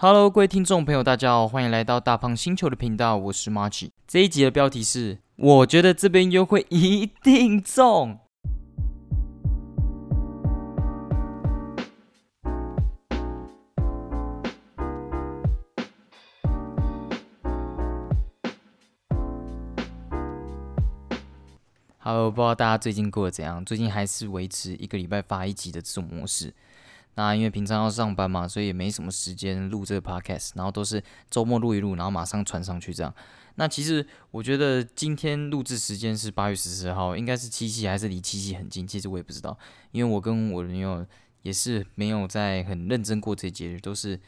Hello，各位听众朋友，大家好，欢迎来到大胖星球的频道，我是 March。这一集的标题是：我觉得这边优惠一定中。Hello，不知道大家最近过得怎样？最近还是维持一个礼拜发一集的这种模式。那因为平常要上班嘛，所以也没什么时间录这个 podcast，然后都是周末录一录，然后马上传上去这样。那其实我觉得今天录制时间是八月十四号，应该是七夕还是离七夕很近？其实我也不知道，因为我跟我的女友也是没有在很认真过这节日，都是。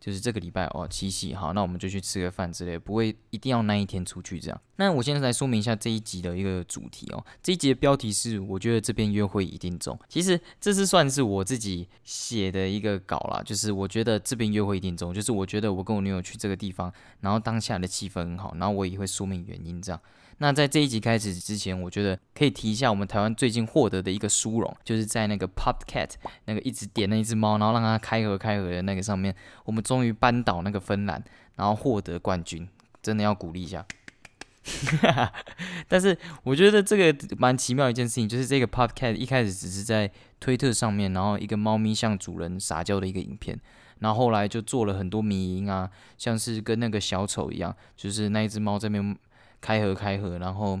就是这个礼拜哦，七夕好，那我们就去吃个饭之类，不会一定要那一天出去这样。那我现在来说明一下这一集的一个主题哦。这一集的标题是“我觉得这边约会一定中”。其实这是算是我自己写的一个稿啦，就是我觉得这边约会一定中，就是我觉得我跟我女友去这个地方，然后当下的气氛很好，然后我也会说明原因这样。那在这一集开始之前，我觉得可以提一下我们台湾最近获得的一个殊荣，就是在那个 Pop Cat 那个一直点那一只猫，然后让它开合开合的那个上面，我们终于扳倒那个芬兰，然后获得冠军，真的要鼓励一下。但是我觉得这个蛮奇妙一件事情，就是这个 Pop Cat 一开始只是在推特上面，然后一个猫咪向主人撒娇的一个影片，然后后来就做了很多迷音啊，像是跟那个小丑一样，就是那一只猫在那边。开合开合，然后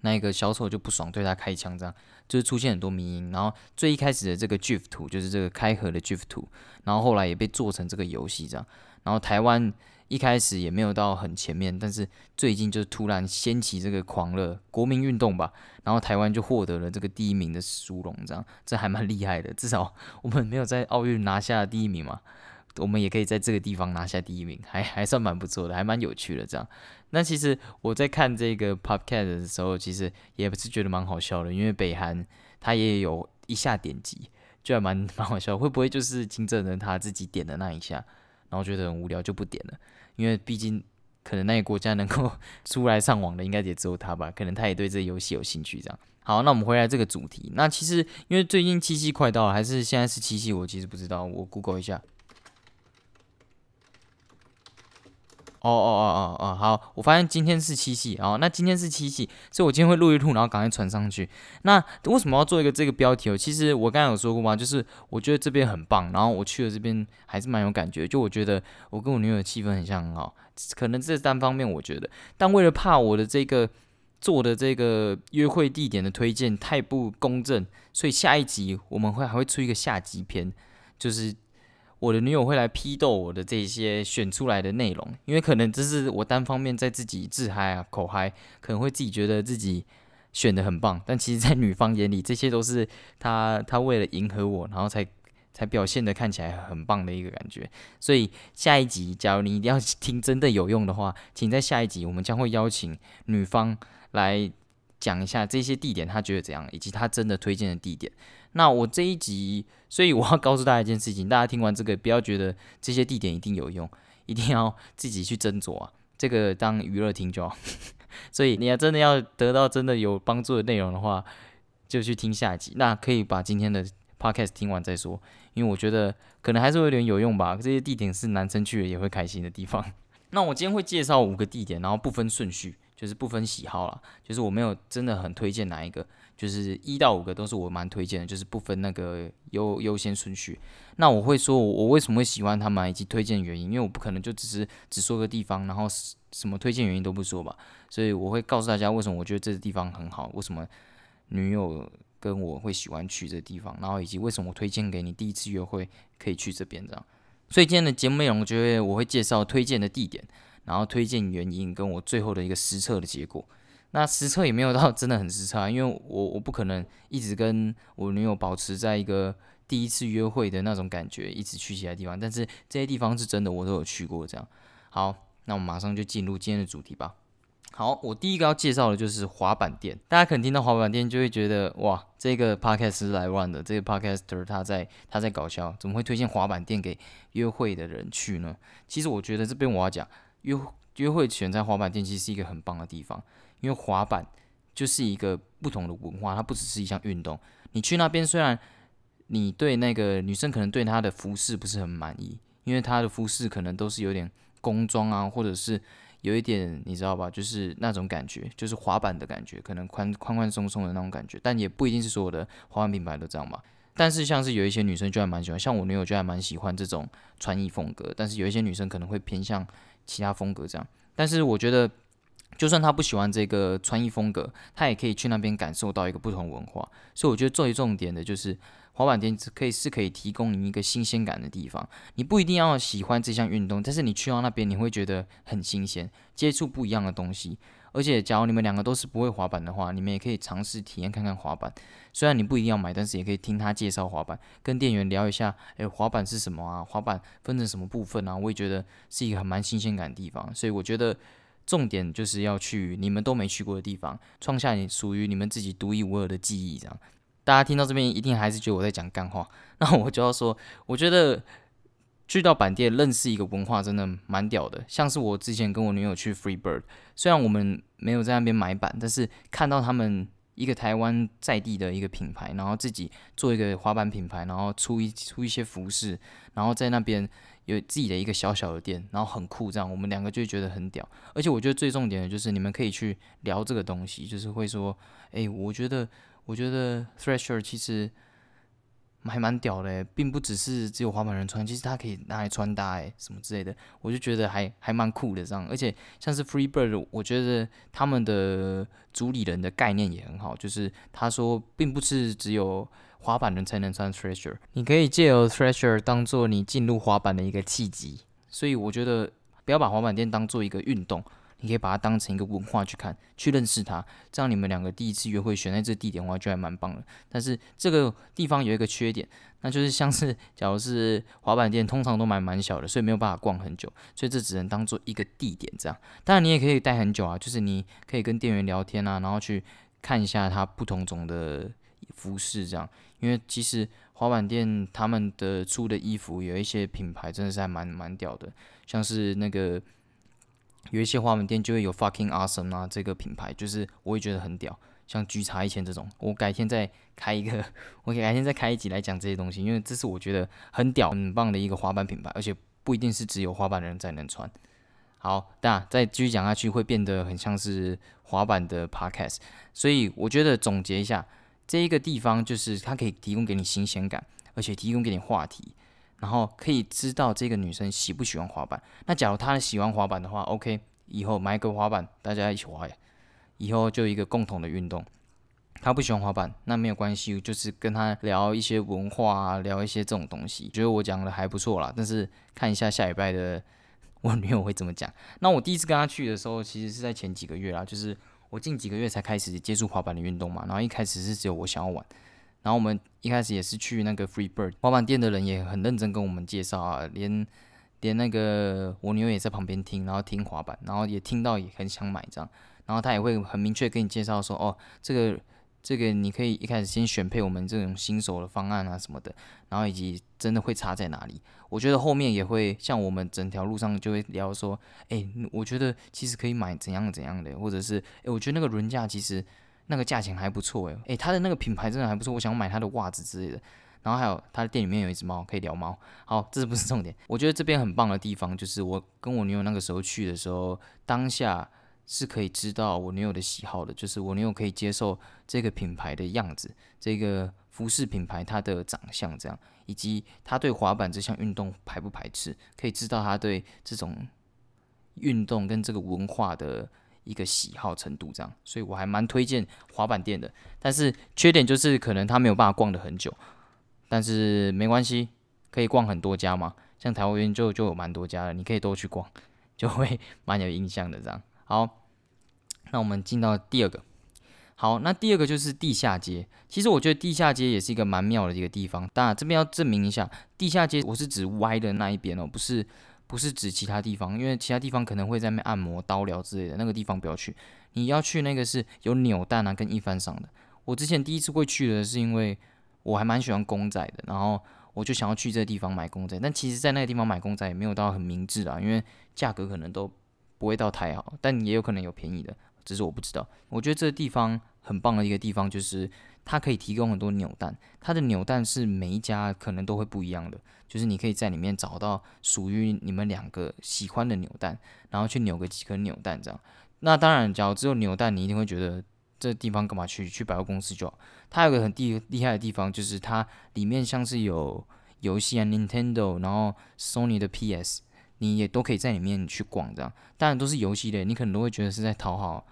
那个小丑就不爽，对他开枪，这样就是出现很多迷因。然后最一开始的这个 GIF 图就是这个开合的 GIF 图，然后后来也被做成这个游戏这样。然后台湾一开始也没有到很前面，但是最近就突然掀起这个狂热国民运动吧，然后台湾就获得了这个第一名的殊荣，这样这还蛮厉害的。至少我们没有在奥运拿下第一名嘛。我们也可以在这个地方拿下第一名，还还算蛮不错的，还蛮有趣的这样。那其实我在看这个 Pop Cat 的时候，其实也不是觉得蛮好笑的，因为北韩他也有一下点击，就还蛮 蛮好笑。会不会就是金正恩他自己点的那一下，然后觉得很无聊就不点了？因为毕竟可能那个国家能够 出来上网的，应该也只有他吧？可能他也对这个游戏有兴趣这样。好，那我们回来这个主题。那其实因为最近七夕快到了，还是现在是七夕？我其实不知道，我 Google 一下。哦哦哦哦哦，好，我发现今天是七夕哦，那今天是七夕，所以我今天会录一录，然后赶快传上去。那为什么要做一个这个标题哦？其实我刚才有说过嘛，就是我觉得这边很棒，然后我去了这边还是蛮有感觉，就我觉得我跟我女友的气氛很像，很好。可能这是单方面我觉得，但为了怕我的这个做的这个约会地点的推荐太不公正，所以下一集我们会还会出一个下集篇，就是。我的女友会来批斗我的这些选出来的内容，因为可能这是我单方面在自己自嗨啊口嗨，可能会自己觉得自己选的很棒，但其实，在女方眼里，这些都是她她为了迎合我，然后才才表现的看起来很棒的一个感觉。所以下一集，假如你一定要 听真的有用的话，请在下一集，我们将会邀请女方来讲一下这些地点，她觉得怎样，以及她真的推荐的地点。那我这一集，所以我要告诉大家一件事情，大家听完这个不要觉得这些地点一定有用，一定要自己去斟酌啊，这个当娱乐听就好。所以你要真的要得到真的有帮助的内容的话，就去听下一集。那可以把今天的 podcast 听完再说，因为我觉得可能还是会有点有用吧。这些地点是男生去了也会开心的地方。那我今天会介绍五个地点，然后不分顺序，就是不分喜好啦，就是我没有真的很推荐哪一个。就是一到五个都是我蛮推荐的，就是不分那个优优先顺序。那我会说，我我为什么会喜欢他们以及推荐原因，因为我不可能就只是只说个地方，然后什么推荐原因都不说吧。所以我会告诉大家为什么我觉得这个地方很好，为什么女友跟我会喜欢去这地方，然后以及为什么我推荐给你第一次约会可以去这边这样。所以今天的节目内容，我觉得我会介绍推荐的地点，然后推荐原因跟我最后的一个实测的结果。那实测也没有到 真的很实测，因为我我不可能一直跟我女友保持在一个第一次约会的那种感觉，一直去其他地方。但是这些地方是真的，我都有去过。这样好，那我们马上就进入今天的主题吧。好，我第一个要介绍的就是滑板店。大家可能听到滑板店就会觉得哇，这个 podcast 是来的，这个 podcaster 他在他在搞笑，怎么会推荐滑板店给约会的人去呢？其实我觉得这边我要讲约约会选在滑板店，其实是一个很棒的地方。因为滑板就是一个不同的文化，它不只是一项运动。你去那边，虽然你对那个女生可能对她的服饰不是很满意，因为她的服饰可能都是有点工装啊，或者是有一点你知道吧，就是那种感觉，就是滑板的感觉，可能宽宽宽松松的那种感觉，但也不一定是所有的滑板品牌都这样吧。但是像是有一些女生就还蛮喜欢，像我女友就还蛮喜欢这种穿衣风格，但是有一些女生可能会偏向其他风格这样。但是我觉得，就算他不喜欢这个穿衣风格，他也可以去那边感受到一个不同文化。所以我觉得最重点的就是滑板店可以是可以提供你一个新鲜感的地方。你不一定要喜欢这项运动，但是你去到那边你会觉得很新鲜，接触不一样的东西。而且，假如你们两个都是不会滑板的话，你们也可以尝试体验看看滑板。虽然你不一定要买，但是也可以听他介绍滑板，跟店员聊一下，诶，滑板是什么啊？滑板分成什么部分啊？我也觉得是一个很蛮新鲜感的地方。所以我觉得重点就是要去你们都没去过的地方，创下你属于你们自己独一无二的记忆。这样，大家听到这边一定还是觉得我在讲干话，那我就要说，我觉得。去到板店认识一个文化真的蛮屌的，像是我之前跟我女友去 Free Bird，虽然我们没有在那边买板，但是看到他们一个台湾在地的一个品牌，然后自己做一个滑板品牌，然后出一出一些服饰，然后在那边有自己的一个小小的店，然后很酷，这样我们两个就觉得很屌。而且我觉得最重点的就是你们可以去聊这个东西，就是会说，哎，我觉得我觉得 Thrasher 其实。还蛮屌的，并不只是只有滑板人穿，其实它可以拿来穿搭哎，什么之类的，我就觉得还还蛮酷的这样。而且像是 Free Bird，我觉得他们的主理人的概念也很好，就是他说并不是只有滑板人才能穿 Thrasher，你可以借由 Thrasher 当做你进入滑板的一个契机。所以我觉得不要把滑板店当做一个运动。你可以把它当成一个文化去看，去认识它，这样你们两个第一次约会选在这地点的话，就还蛮棒的。但是这个地方有一个缺点，那就是像是假如是滑板店，通常都蛮蛮小的，所以没有办法逛很久，所以这只能当做一个地点这样。当然你也可以待很久啊，就是你可以跟店员聊天啊，然后去看一下它不同种的服饰这样。因为其实滑板店他们的出的衣服有一些品牌真的是还蛮蛮屌的，像是那个。有一些花门店就会有 fucking awesome 啊，这个品牌就是我也觉得很屌，像菊茶一千这种，我改天再开一个，我改天再开一集来讲这些东西，因为这是我觉得很屌、很棒的一个滑板品牌，而且不一定是只有滑板的人才能穿。好，那再继续讲下去会变得很像是滑板的 podcast，所以我觉得总结一下，这一个地方就是它可以提供给你新鲜感，而且提供给你话题。然后可以知道这个女生喜不喜欢滑板。那假如她喜欢滑板的话，OK，以后买一个滑板，大家一起滑，以后就一个共同的运动。她不喜欢滑板，那没有关系，就是跟她聊一些文化啊，聊一些这种东西。觉得我讲的还不错啦，但是看一下下礼拜的 我女友会怎么讲。那我第一次跟她去的时候，其实是在前几个月啦，就是我近几个月才开始接触滑板的运动嘛。然后一开始是只有我想要玩。然后我们一开始也是去那个 Free Bird 滑板店的人也很认真跟我们介绍啊，连连那个我女友也在旁边听，然后听滑板，然后也听到也很想买这样，然后他也会很明确跟你介绍说，哦，这个这个你可以一开始先选配我们这种新手的方案啊什么的，然后以及真的会差在哪里。我觉得后面也会像我们整条路上就会聊说，哎，我觉得其实可以买怎样怎样的，或者是哎，我觉得那个轮架其实。那个价钱还不错诶，诶，他的那个品牌真的还不错，我想买他的袜子之类的。然后还有他的店里面有一只猫，可以聊猫。好，这不是重点？我觉得这边很棒的地方就是我跟我女友那个时候去的时候，当下是可以知道我女友的喜好的，就是我女友可以接受这个品牌的样子，这个服饰品牌它的长相这样，以及他对滑板这项运动排不排斥，可以知道他对这种运动跟这个文化的。一个喜好程度这样，所以我还蛮推荐滑板店的。但是缺点就是可能他没有办法逛的很久，但是没关系，可以逛很多家嘛。像台湾就就有蛮多家的，你可以多去逛，就会蛮有印象的这样。好，那我们进到第二个。好，那第二个就是地下街。其实我觉得地下街也是一个蛮妙的一个地方。当然这边要证明一下，地下街我是指歪的那一边哦，不是。不是指其他地方，因为其他地方可能会在那按摩、刀疗之类的，那个地方不要去。你要去那个是有扭蛋啊跟一番赏的。我之前第一次会去的是因为我还蛮喜欢公仔的，然后我就想要去这个地方买公仔。但其实，在那个地方买公仔也没有到很明智啊，因为价格可能都不会到太好，但也有可能有便宜的。只是我不知道。我觉得这个地方很棒的一个地方就是它可以提供很多扭蛋，它的扭蛋是每一家可能都会不一样的，就是你可以在里面找到属于你们两个喜欢的扭蛋，然后去扭个几颗扭蛋这样。那当然，假如只有扭蛋，你一定会觉得这地方干嘛去？去百货公司就好。它有个很厉厉害的地方，就是它里面像是有游戏啊，Nintendo，然后 Sony 的 PS，你也都可以在里面去逛这样。当然都是游戏类，你可能都会觉得是在讨好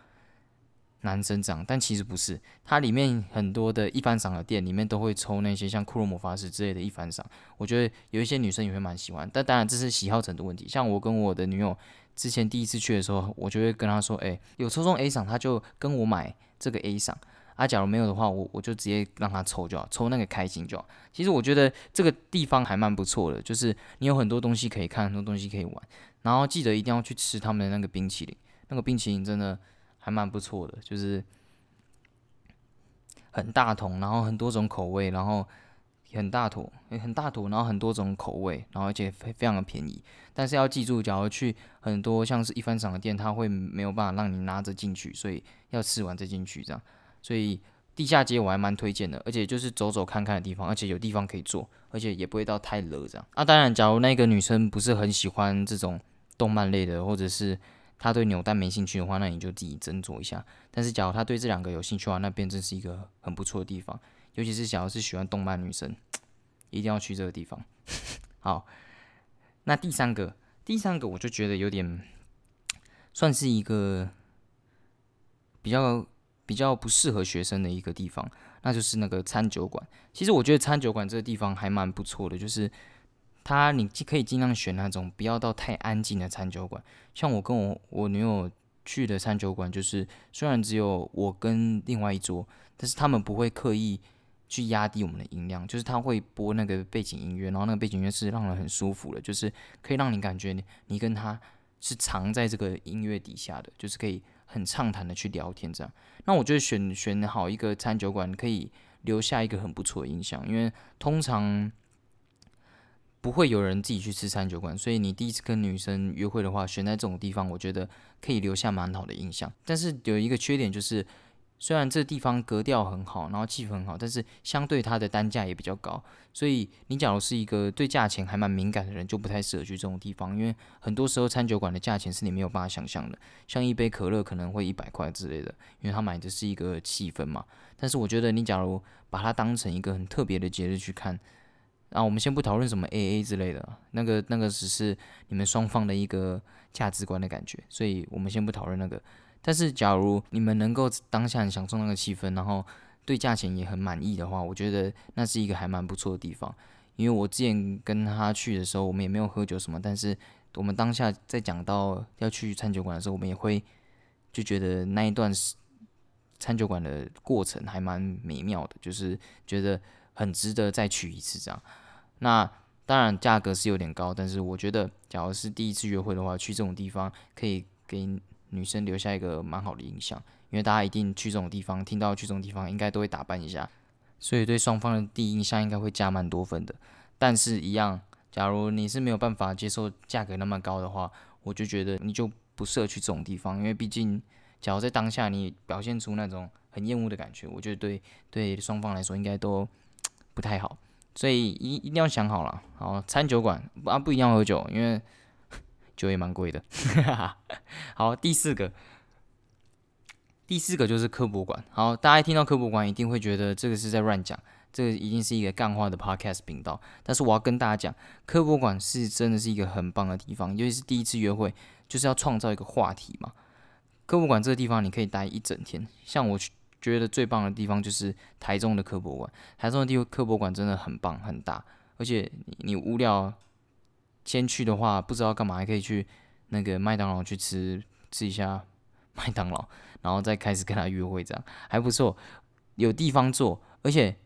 男生这样，但其实不是。它里面很多的一番赏的店里面都会抽那些像骷髅魔法师之类的一番赏，我觉得有一些女生也会蛮喜欢。但当然这是喜好程度问题。像我跟我的女友。之前第一次去的时候，我就会跟她说：“哎，有抽中 A 赏，她就跟我买这个 A 赏啊。假如没有的话，我我就直接让他抽就好，抽那个开心就好。其实我觉得这个地方还蛮不错的，就是你有很多东西可以看，很多东西可以玩。然后记得一定要去吃他们的那个冰淇淋，那个冰淇淋真的还蛮不错的，就是很大桶，然后很多种口味，然后。”很大坨，很大坨，然后很多种口味，然后而且非非常的便宜。但是要记住，假如去很多像是一番赏的店，它会没有办法让你拿着进去，所以要吃完再进去这样。所以地下街我还蛮推荐的，而且就是走走看看的地方，而且有地方可以坐，而且也不会到太热这样。啊，当然，假如那个女生不是很喜欢这种动漫类的，或者是他对扭蛋没兴趣的话，那你就自己斟酌一下。但是假如他对这两个有兴趣的话，那边真是一个很不错的地方。尤其是想要是喜欢动漫女生，一定要去这个地方。好，那第三个，第三个我就觉得有点算是一个比较比较不适合学生的一个地方，那就是那个餐酒馆。其实我觉得餐酒馆这个地方还蛮不错的，就是他你可以尽量选那种不要到太安静的餐酒馆。像我跟我我女友去的餐酒馆，就是虽然只有我跟另外一桌，但是他们不会刻意。去压低我们的音量，就是他会播那个背景音乐，然后那个背景音乐是让人很舒服的，就是可以让你感觉你你跟他是藏在这个音乐底下的，就是可以很畅谈的去聊天这样。那我觉得选选好一个餐酒馆，可以留下一个很不错的印象，因为通常不会有人自己去吃餐酒馆，所以你第一次跟女生约会的话，选在这种地方，我觉得可以留下蛮好的印象。但是有一个缺点就是。虽然这地方格调很好，然后气氛很好，但是相对它的单价也比较高，所以你假如是一个对价钱还蛮敏感的人，就不太适合去这种地方，因为很多时候餐酒馆的价钱是你没有办法想象的，像一杯可乐可能会一百块之类的，因为他买的是一个气氛嘛。但是我觉得你假如把它当成一个很特别的节日去看，啊，我们先不讨论什么 A A 之类的，那个那个只是你们双方的一个价值观的感觉，所以我们先不讨论那个。但是，假如你们能够当下很享受那个气氛，然后对价钱也很满意的话，我觉得那是一个还蛮不错的地方。因为我之前跟他去的时候，我们也没有喝酒什么，但是我们当下在讲到要去餐酒馆的时候，我们也会就觉得那一段餐酒馆的过程还蛮美妙的，就是觉得很值得再去一次这样。那当然价格是有点高，但是我觉得，假如是第一次约会的话，去这种地方可以给。女生留下一个蛮好的印象，因为大家一定去这种地方，听到去这种地方，应该都会打扮一下，所以对双方的第一印象应该会加蛮多分的。但是，一样，假如你是没有办法接受价格那么高的话，我就觉得你就不适合去这种地方，因为毕竟，假如在当下你表现出那种很厌恶的感觉，我觉得对对双方来说应该都不太好。所以一一定要想好了，好，餐酒馆啊不一样喝酒，因为。酒也蛮贵的，好，第四个，第四个就是科博馆。好，大家听到科博馆一定会觉得这个是在乱讲，这个一定是一个干话的 podcast 频道。但是我要跟大家讲，科博馆是真的是一个很棒的地方，尤其是第一次约会，就是要创造一个话题嘛。科博馆这个地方你可以待一整天，像我去觉得最棒的地方就是台中的科博馆，台中的地科博馆真的很棒很大，而且你无聊。先去的话，不知道干嘛，还可以去那个麦当劳去吃吃一下麦当劳，然后再开始跟他约会，这样还不错，有地方坐。而且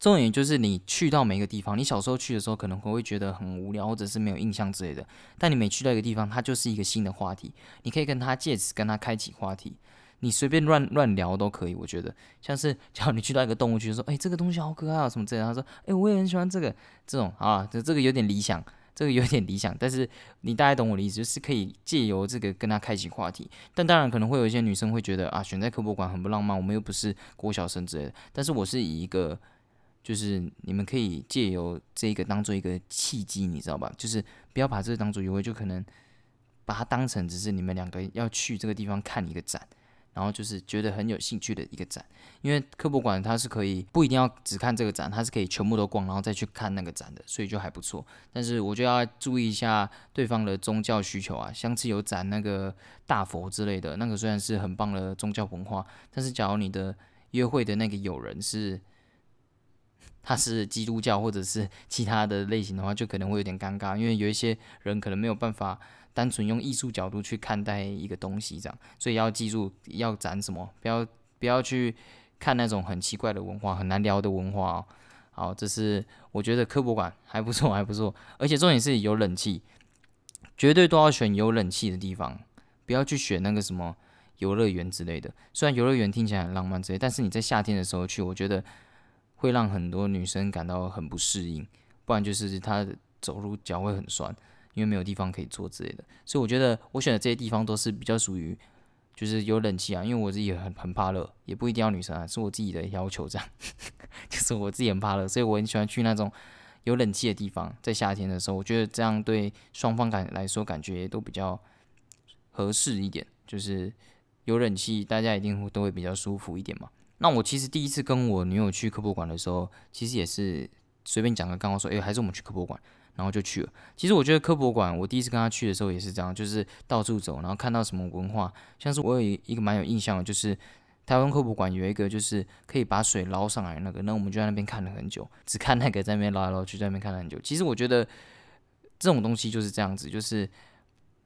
重点就是你去到每个地方，你小时候去的时候可能会会觉得很无聊，或者是没有印象之类的。但你每去到一个地方，它就是一个新的话题，你可以跟他借此跟他开启话题，你随便乱乱聊都可以。我觉得像是假如你去到一个动物区，说哎这个东西好可爱啊什么之类的，他说哎我也很喜欢这个，这种啊这这个有点理想。这个有点理想，但是你大概懂我的意思，就是可以借由这个跟他开启话题。但当然可能会有一些女生会觉得啊，选在科博馆很不浪漫，我们又不是国小生之类的。但是我是以一个，就是你们可以借由这个当做一个契机，你知道吧？就是不要把这个当做约会，就可能把它当成只是你们两个要去这个地方看一个展。然后就是觉得很有兴趣的一个展，因为科博馆它是可以不一定要只看这个展，它是可以全部都逛，然后再去看那个展的，所以就还不错。但是我就要注意一下对方的宗教需求啊，像是有展那个大佛之类的，那个虽然是很棒的宗教文化，但是假如你的约会的那个友人是他是基督教或者是其他的类型的话，就可能会有点尴尬，因为有一些人可能没有办法。单纯用艺术角度去看待一个东西，这样，所以要记住要展什么，不要不要去看那种很奇怪的文化、很难聊的文化哦。好，这是我觉得科博馆还不错，还不错，而且重点是有冷气，绝对都要选有冷气的地方，不要去选那个什么游乐园之类的。虽然游乐园听起来很浪漫之类，但是你在夏天的时候去，我觉得会让很多女生感到很不适应，不然就是她走路脚会很酸。因为没有地方可以坐之类的，所以我觉得我选的这些地方都是比较属于，就是有冷气啊。因为我自己很很怕热，也不一定要女生啊，是我自己的要求这样。就是我自己很怕热，所以我很喜欢去那种有冷气的地方，在夏天的时候，我觉得这样对双方感来说感觉都比较合适一点。就是有冷气，大家一定会都会比较舒服一点嘛。那我其实第一次跟我女友去科博馆的时候，其实也是随便讲个，刚刚说，哎，还是我们去科博馆。然后就去了。其实我觉得科博馆，我第一次跟他去的时候也是这样，就是到处走，然后看到什么文化，像是我有一个蛮有印象的，就是台湾科博馆有一个就是可以把水捞上来那个，那我们就在那边看了很久，只看那个在那边捞来捞去，在那边看了很久。其实我觉得这种东西就是这样子，就是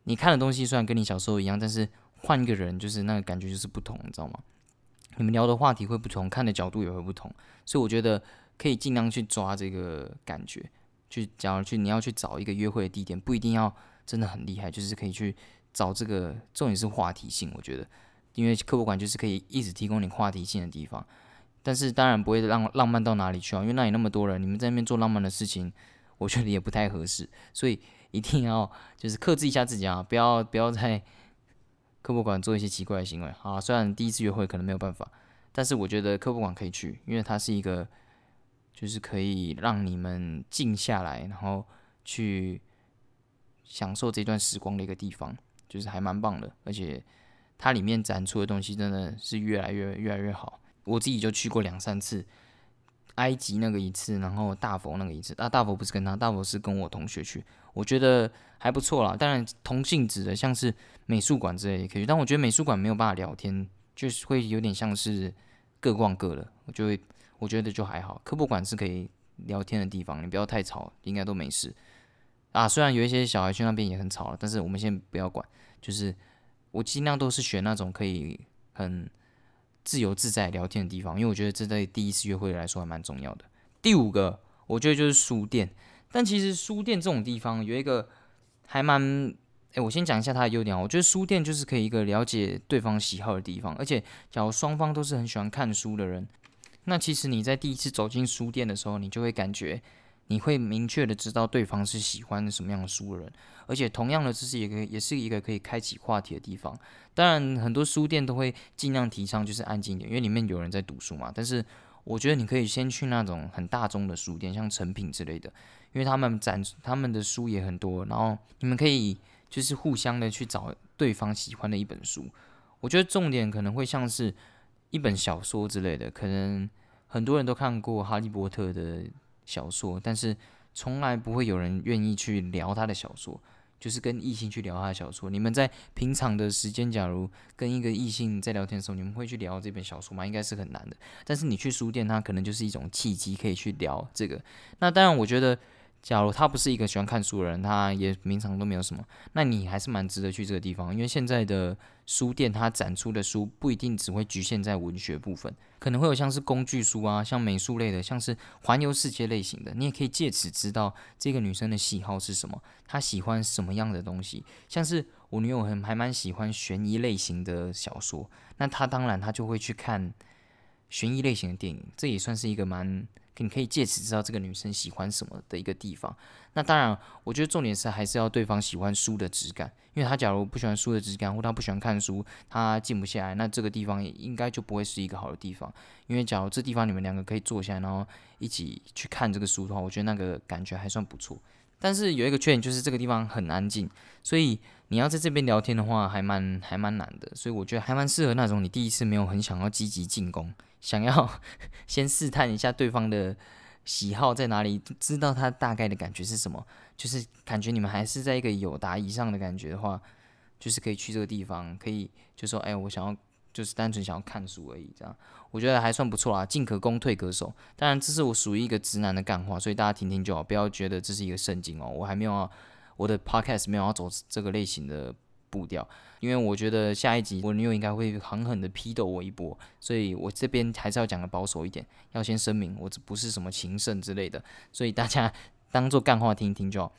你看的东西虽然跟你小时候一样，但是换一个人，就是那个感觉就是不同，你知道吗？你们聊的话题会不同，看的角度也会不同，所以我觉得可以尽量去抓这个感觉。去，假如去你要去找一个约会的地点，不一定要真的很厉害，就是可以去找这个重点是话题性。我觉得，因为科博馆就是可以一直提供你话题性的地方，但是当然不会让浪漫到哪里去啊，因为那里那么多人，你们在那边做浪漫的事情，我觉得也不太合适，所以一定要就是克制一下自己啊，不要不要在科博馆做一些奇怪的行为啊。虽然第一次约会可能没有办法，但是我觉得科博馆可以去，因为它是一个。就是可以让你们静下来，然后去享受这段时光的一个地方，就是还蛮棒的。而且它里面展出的东西真的是越来越越来越好。我自己就去过两三次，埃及那个一次，然后大佛那个一次。啊，大佛不是跟他，大佛是跟我同学去，我觉得还不错啦。当然同性质的，像是美术馆之类也可以，但我觉得美术馆没有办法聊天，就是会有点像是各逛各的，我就会。我觉得就还好，科普馆是可以聊天的地方，你不要太吵，应该都没事啊。虽然有一些小孩去那边也很吵了，但是我们先不要管。就是我尽量都是选那种可以很自由自在聊天的地方，因为我觉得这对第一次约会来说还蛮重要的。第五个，我觉得就是书店。但其实书店这种地方有一个还蛮……诶，我先讲一下它的优点。我觉得书店就是可以一个了解对方喜好的地方，而且假如双方都是很喜欢看书的人。那其实你在第一次走进书店的时候，你就会感觉，你会明确的知道对方是喜欢什么样的书的人，而且同样的，这是一个也是一个可以开启话题的地方。当然，很多书店都会尽量提倡就是安静点，因为里面有人在读书嘛。但是我觉得你可以先去那种很大众的书店，像成品之类的，因为他们展他们的书也很多，然后你们可以就是互相的去找对方喜欢的一本书。我觉得重点可能会像是。一本小说之类的，可能很多人都看过《哈利波特》的小说，但是从来不会有人愿意去聊他的小说，就是跟异性去聊他的小说。你们在平常的时间，假如跟一个异性在聊天的时候，你们会去聊这本小说吗？应该是很难的。但是你去书店，它可能就是一种契机，可以去聊这个。那当然，我觉得。假如他不是一个喜欢看书的人，他也平常都没有什么，那你还是蛮值得去这个地方，因为现在的书店它展出的书不一定只会局限在文学部分，可能会有像是工具书啊，像美术类的，像是环游世界类型的，你也可以借此知道这个女生的喜好是什么，她喜欢什么样的东西。像是我女友很还蛮喜欢悬疑类型的小说，那她当然她就会去看悬疑类型的电影，这也算是一个蛮。你可以借此知道这个女生喜欢什么的一个地方。那当然，我觉得重点是还是要对方喜欢书的质感，因为他假如不喜欢书的质感，或他不喜欢看书，他静不下来，那这个地方应该就不会是一个好的地方。因为假如这地方你们两个可以坐下来，然后一起去看这个书的话，我觉得那个感觉还算不错。但是有一个缺点就是这个地方很安静，所以你要在这边聊天的话，还蛮还蛮难的。所以我觉得还蛮适合那种你第一次没有很想要积极进攻，想要 先试探一下对方的。喜好在哪里？知道他大概的感觉是什么？就是感觉你们还是在一个有达以上的感觉的话，就是可以去这个地方，可以就说，哎，我想要就是单纯想要看书而已，这样我觉得还算不错啊。进可攻，退可守。当然，这是我属于一个直男的干话，所以大家听听就好，不要觉得这是一个圣经哦。我还没有我的 podcast 没有要走这个类型的。步调，因为我觉得下一集我女友应该会狠狠的批斗我一波，所以我这边还是要讲的保守一点，要先声明我这不是什么情圣之类的，所以大家 当做干话听一听就好。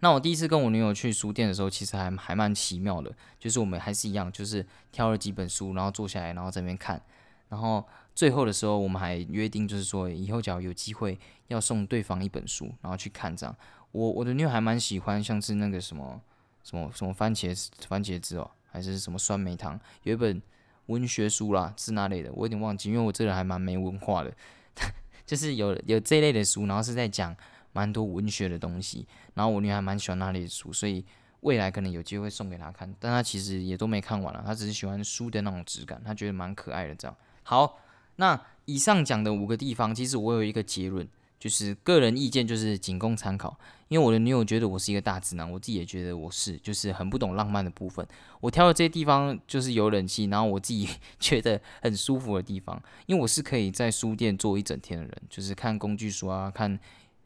那我第一次跟我女友去书店的时候，其实还还蛮奇妙的，就是我们还是一样，就是挑了几本书，然后坐下来，然后在那边看，然后最后的时候我们还约定，就是说以后只要有机会要送对方一本书，然后去看这样。我我的女友还蛮喜欢，像是那个什么。什么什么番茄番茄汁哦，还是什么酸梅汤？有一本文学书啦，是那类的，我有点忘记，因为我这人还蛮没文化的，就是有有这类的书，然后是在讲蛮多文学的东西，然后我女儿还蛮喜欢那类的书，所以未来可能有机会送给她看，但她其实也都没看完了，她只是喜欢书的那种质感，她觉得蛮可爱的这样。好，那以上讲的五个地方，其实我有一个结论。就是个人意见，就是仅供参考。因为我的女友觉得我是一个大直男，我自己也觉得我是，就是很不懂浪漫的部分。我挑的这些地方就是有冷气，然后我自己 觉得很舒服的地方。因为我是可以在书店坐一整天的人，就是看工具书啊，看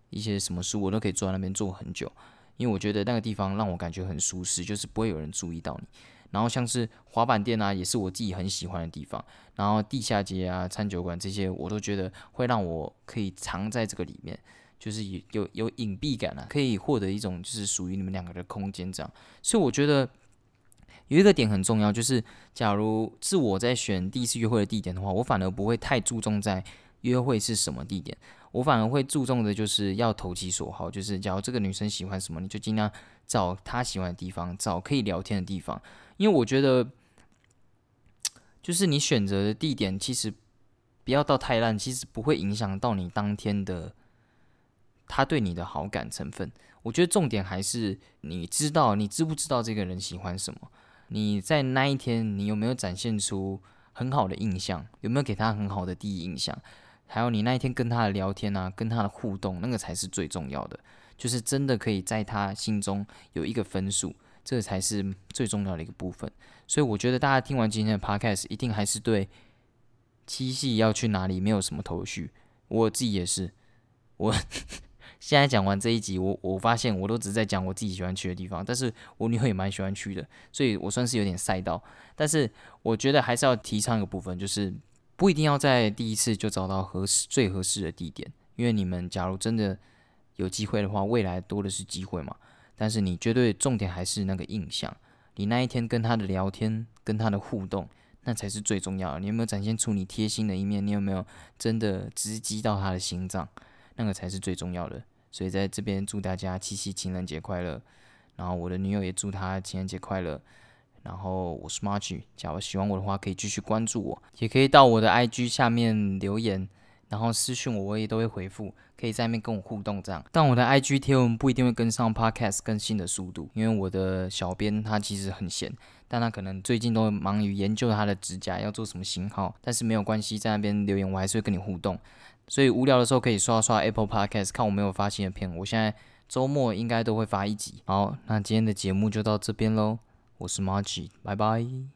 一些什么书，我都可以坐在那边坐很久。因为我觉得那个地方让我感觉很舒适，就是不会有人注意到你。然后像是滑板店啊，也是我自己很喜欢的地方。然后地下街啊、餐酒馆这些，我都觉得会让我可以藏在这个里面，就是有有有隐蔽感啊，可以获得一种就是属于你们两个的空间这样。所以我觉得有一个点很重要，就是假如是我在选第一次约会的地点的话，我反而不会太注重在约会是什么地点，我反而会注重的就是要投其所好，就是假如这个女生喜欢什么，你就尽量找他喜欢的地方，找可以聊天的地方。因为我觉得，就是你选择的地点，其实不要到太烂，其实不会影响到你当天的他对你的好感成分。我觉得重点还是你知道，你知不知道这个人喜欢什么？你在那一天，你有没有展现出很好的印象？有没有给他很好的第一印象？还有你那一天跟他的聊天啊，跟他的互动，那个才是最重要的，就是真的可以在他心中有一个分数。这才是最重要的一个部分，所以我觉得大家听完今天的 podcast，一定还是对七夕要去哪里没有什么头绪。我自己也是，我 现在讲完这一集，我我发现我都只在讲我自己喜欢去的地方，但是我女友也蛮喜欢去的，所以我算是有点赛道。但是我觉得还是要提倡一个部分，就是不一定要在第一次就找到合适最合适的地点，因为你们假如真的有机会的话，未来多的是机会嘛。但是你绝对重点还是那个印象，你那一天跟他的聊天，跟他的互动，那才是最重要的。你有没有展现出你贴心的一面？你有没有真的直击到他的心脏？那个才是最重要的。所以在这边祝大家七夕情人节快乐，然后我的女友也祝她情人节快乐。然后我是 March，假如喜欢我的话，可以继续关注我，也可以到我的 IG 下面留言。然后私讯我，我也都会回复，可以在那边跟我互动这样。但我的 IG 贴文不一定会跟上 Podcast 更新的速度，因为我的小编他其实很闲，但他可能最近都忙于研究他的指甲要做什么型号。但是没有关系，在那边留言我还是会跟你互动。所以无聊的时候可以刷刷 Apple Podcast 看我没有发新的片。我现在周末应该都会发一集。好，那今天的节目就到这边喽。我是 Margie，拜拜。